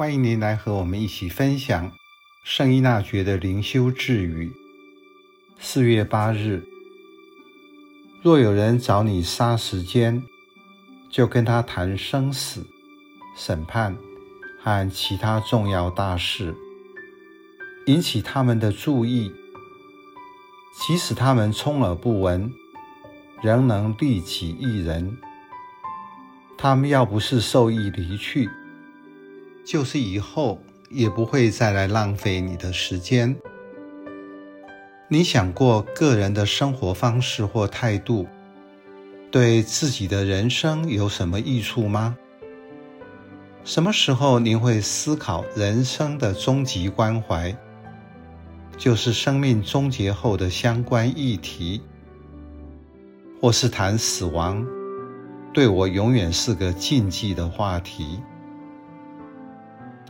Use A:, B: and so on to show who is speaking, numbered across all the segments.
A: 欢迎您来和我们一起分享圣依纳爵的灵修智语。四月八日，若有人找你杀时间，就跟他谈生死、审判和其他重要大事，引起他们的注意，即使他们充耳不闻，仍能利己益人。他们要不是授意离去，就是以后也不会再来浪费你的时间。你想过个人的生活方式或态度，对自己的人生有什么益处吗？什么时候您会思考人生的终极关怀，就是生命终结后的相关议题，或是谈死亡？对我永远是个禁忌的话题。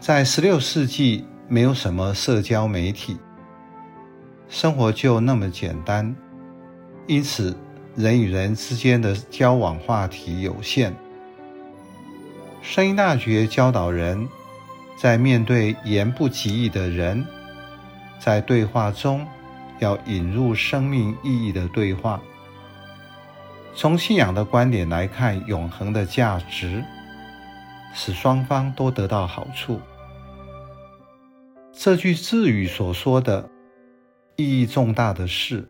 A: 在十六世纪，没有什么社交媒体，生活就那么简单，因此人与人之间的交往话题有限。声音大学教导人，在面对言不及义的人，在对话中要引入生命意义的对话。从信仰的观点来看，永恒的价值使双方都得到好处。这句智语所说的意义重大的事，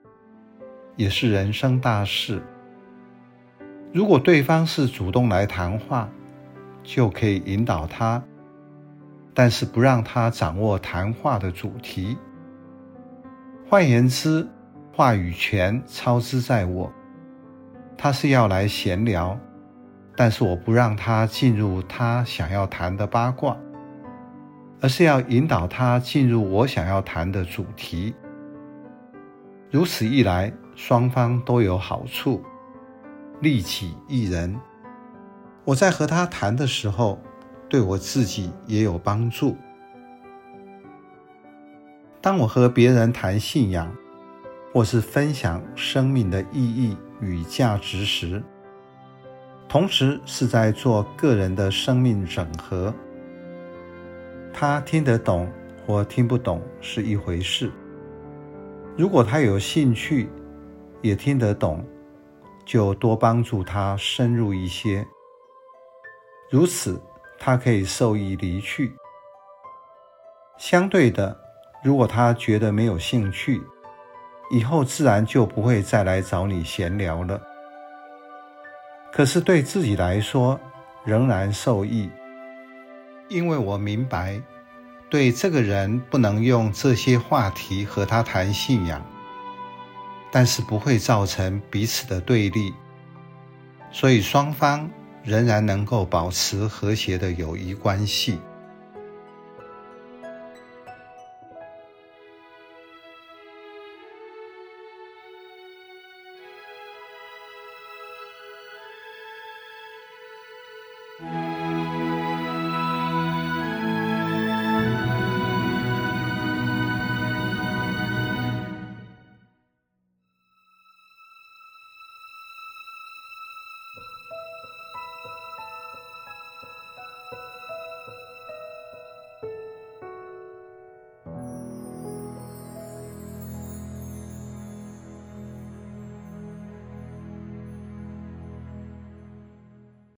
A: 也是人生大事。如果对方是主动来谈话，就可以引导他，但是不让他掌握谈话的主题。换言之，话语权操之在我。他是要来闲聊，但是我不让他进入他想要谈的八卦，而是要引导他进入我想要谈的主题。如此一来，双方都有好处，利己益人。我在和他谈的时候，对我自己也有帮助。当我和别人谈信仰，或是分享生命的意义与价值时，同时是在做个人的生命整合。他听得懂或听不懂是一回事，如果他有兴趣，也听得懂，就多帮助他深入一些。如此，他可以受益离去。相对的，如果他觉得没有兴趣，以后自然就不会再来找你闲聊了。可是对自己来说，仍然受益，因为我明白，对这个人不能用这些话题和他谈信仰，但是不会造成彼此的对立，所以双方仍然能够保持和谐的友谊关系。